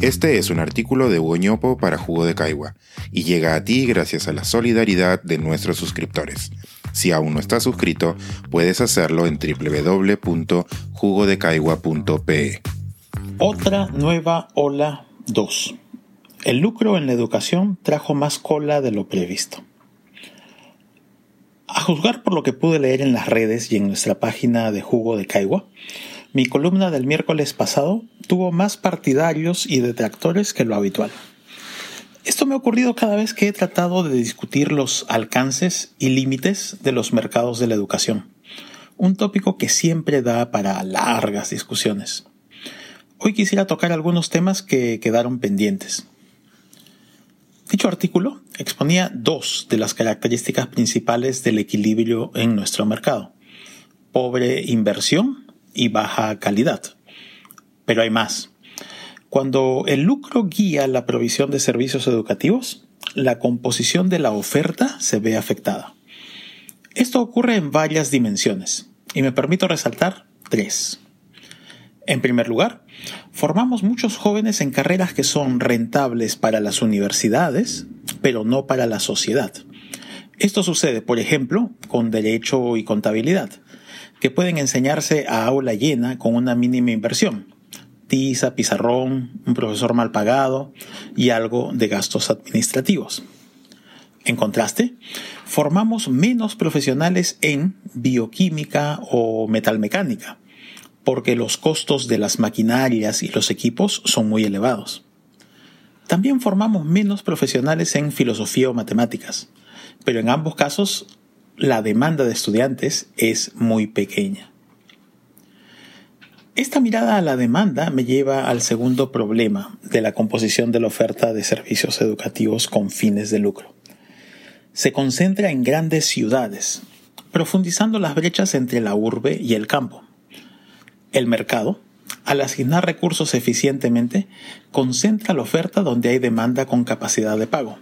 Este es un artículo de Hugo para Jugo de Caigua y llega a ti gracias a la solidaridad de nuestros suscriptores. Si aún no estás suscrito, puedes hacerlo en www.jugodecaigua.pe. Otra nueva ola 2. El lucro en la educación trajo más cola de lo previsto. A juzgar por lo que pude leer en las redes y en nuestra página de Jugo de Caigua, mi columna del miércoles pasado tuvo más partidarios y detractores que lo habitual. Esto me ha ocurrido cada vez que he tratado de discutir los alcances y límites de los mercados de la educación, un tópico que siempre da para largas discusiones. Hoy quisiera tocar algunos temas que quedaron pendientes. Dicho artículo exponía dos de las características principales del equilibrio en nuestro mercado. Pobre inversión y baja calidad. Pero hay más. Cuando el lucro guía la provisión de servicios educativos, la composición de la oferta se ve afectada. Esto ocurre en varias dimensiones y me permito resaltar tres. En primer lugar, formamos muchos jóvenes en carreras que son rentables para las universidades, pero no para la sociedad. Esto sucede, por ejemplo, con derecho y contabilidad que pueden enseñarse a aula llena con una mínima inversión. Tiza, pizarrón, un profesor mal pagado y algo de gastos administrativos. En contraste, formamos menos profesionales en bioquímica o metalmecánica, porque los costos de las maquinarias y los equipos son muy elevados. También formamos menos profesionales en filosofía o matemáticas, pero en ambos casos la demanda de estudiantes es muy pequeña. Esta mirada a la demanda me lleva al segundo problema de la composición de la oferta de servicios educativos con fines de lucro. Se concentra en grandes ciudades, profundizando las brechas entre la urbe y el campo. El mercado, al asignar recursos eficientemente, concentra la oferta donde hay demanda con capacidad de pago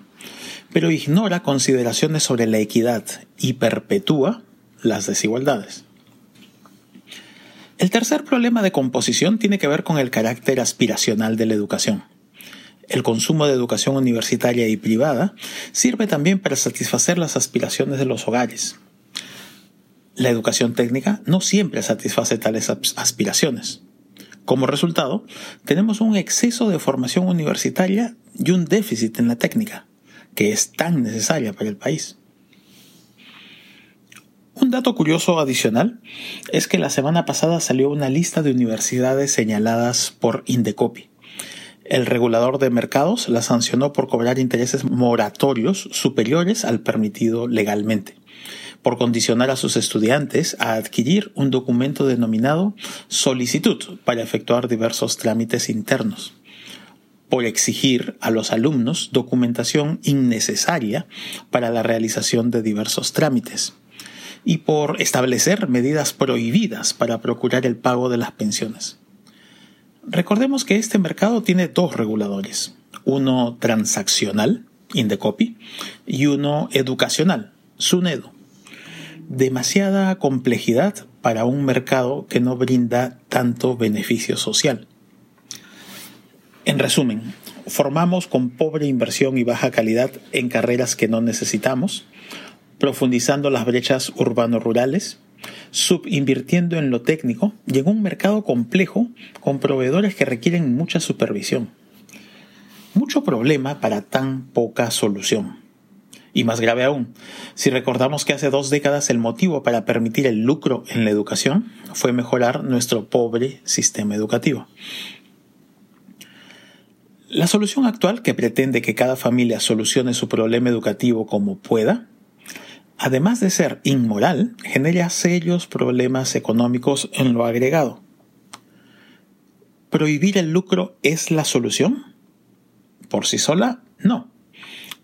pero ignora consideraciones sobre la equidad y perpetúa las desigualdades. El tercer problema de composición tiene que ver con el carácter aspiracional de la educación. El consumo de educación universitaria y privada sirve también para satisfacer las aspiraciones de los hogares. La educación técnica no siempre satisface tales aspiraciones. Como resultado, tenemos un exceso de formación universitaria y un déficit en la técnica que es tan necesaria para el país. Un dato curioso adicional es que la semana pasada salió una lista de universidades señaladas por Indecopi. El regulador de mercados la sancionó por cobrar intereses moratorios superiores al permitido legalmente, por condicionar a sus estudiantes a adquirir un documento denominado solicitud para efectuar diversos trámites internos por exigir a los alumnos documentación innecesaria para la realización de diversos trámites y por establecer medidas prohibidas para procurar el pago de las pensiones. Recordemos que este mercado tiene dos reguladores, uno transaccional, Indecopy, y uno educacional, SUNEDO. Demasiada complejidad para un mercado que no brinda tanto beneficio social. En resumen, formamos con pobre inversión y baja calidad en carreras que no necesitamos, profundizando las brechas urbano-rurales, subinvirtiendo en lo técnico y en un mercado complejo con proveedores que requieren mucha supervisión. Mucho problema para tan poca solución. Y más grave aún, si recordamos que hace dos décadas el motivo para permitir el lucro en la educación fue mejorar nuestro pobre sistema educativo. La solución actual, que pretende que cada familia solucione su problema educativo como pueda, además de ser inmoral, genera serios problemas económicos en lo agregado. ¿Prohibir el lucro es la solución? Por sí sola, no.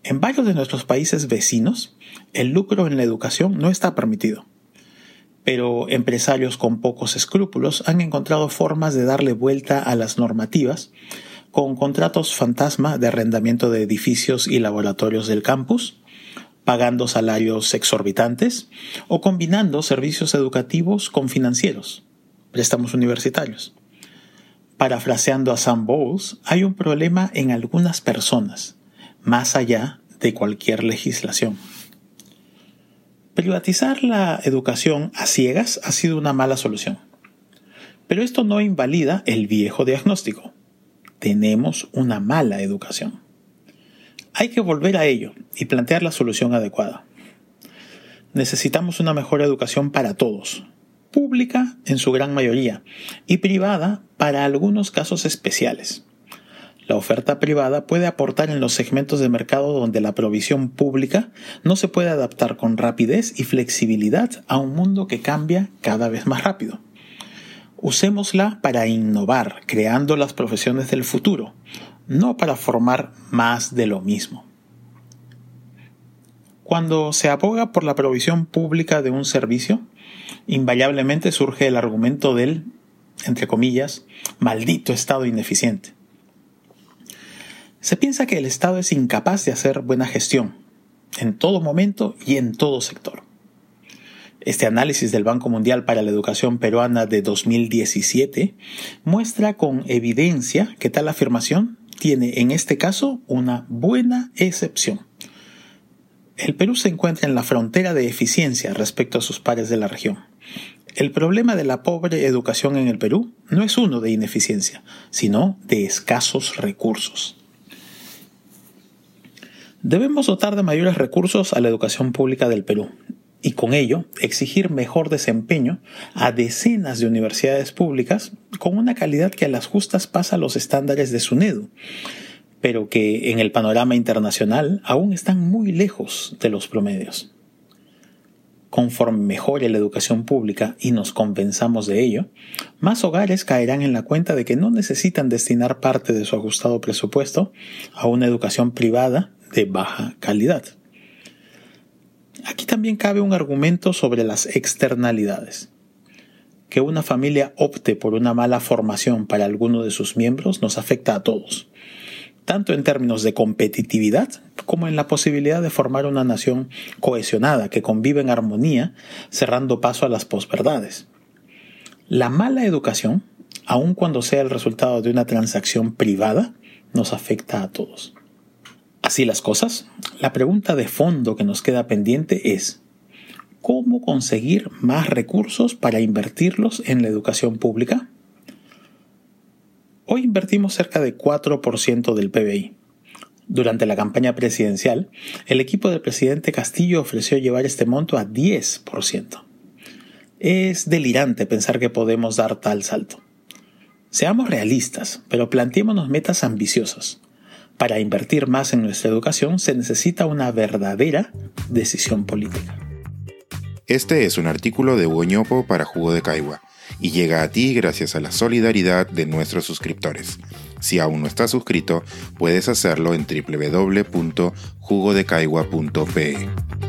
En varios de nuestros países vecinos, el lucro en la educación no está permitido. Pero empresarios con pocos escrúpulos han encontrado formas de darle vuelta a las normativas con contratos fantasma de arrendamiento de edificios y laboratorios del campus, pagando salarios exorbitantes o combinando servicios educativos con financieros, préstamos universitarios. Parafraseando a Sam Bowles, hay un problema en algunas personas, más allá de cualquier legislación. Privatizar la educación a ciegas ha sido una mala solución. Pero esto no invalida el viejo diagnóstico. Tenemos una mala educación. Hay que volver a ello y plantear la solución adecuada. Necesitamos una mejor educación para todos, pública en su gran mayoría y privada para algunos casos especiales. La oferta privada puede aportar en los segmentos de mercado donde la provisión pública no se puede adaptar con rapidez y flexibilidad a un mundo que cambia cada vez más rápido. Usémosla para innovar, creando las profesiones del futuro, no para formar más de lo mismo. Cuando se aboga por la provisión pública de un servicio, invariablemente surge el argumento del, entre comillas, maldito Estado ineficiente. Se piensa que el Estado es incapaz de hacer buena gestión, en todo momento y en todo sector. Este análisis del Banco Mundial para la Educación Peruana de 2017 muestra con evidencia que tal afirmación tiene en este caso una buena excepción. El Perú se encuentra en la frontera de eficiencia respecto a sus pares de la región. El problema de la pobre educación en el Perú no es uno de ineficiencia, sino de escasos recursos. Debemos dotar de mayores recursos a la educación pública del Perú y con ello exigir mejor desempeño a decenas de universidades públicas con una calidad que a las justas pasa los estándares de SUNEDU, pero que en el panorama internacional aún están muy lejos de los promedios. Conforme mejore la educación pública y nos convenzamos de ello, más hogares caerán en la cuenta de que no necesitan destinar parte de su ajustado presupuesto a una educación privada de baja calidad. Aquí también cabe un argumento sobre las externalidades. Que una familia opte por una mala formación para alguno de sus miembros nos afecta a todos, tanto en términos de competitividad como en la posibilidad de formar una nación cohesionada que convive en armonía, cerrando paso a las posverdades. La mala educación, aun cuando sea el resultado de una transacción privada, nos afecta a todos. Así las cosas, la pregunta de fondo que nos queda pendiente es, ¿cómo conseguir más recursos para invertirlos en la educación pública? Hoy invertimos cerca de 4% del PBI. Durante la campaña presidencial, el equipo del presidente Castillo ofreció llevar este monto a 10%. Es delirante pensar que podemos dar tal salto. Seamos realistas, pero planteémonos metas ambiciosas para invertir más en nuestra educación se necesita una verdadera decisión política. Este es un artículo de Hugo para Jugo de Caigua y llega a ti gracias a la solidaridad de nuestros suscriptores. Si aún no estás suscrito, puedes hacerlo en www.jugodecaigua.pe.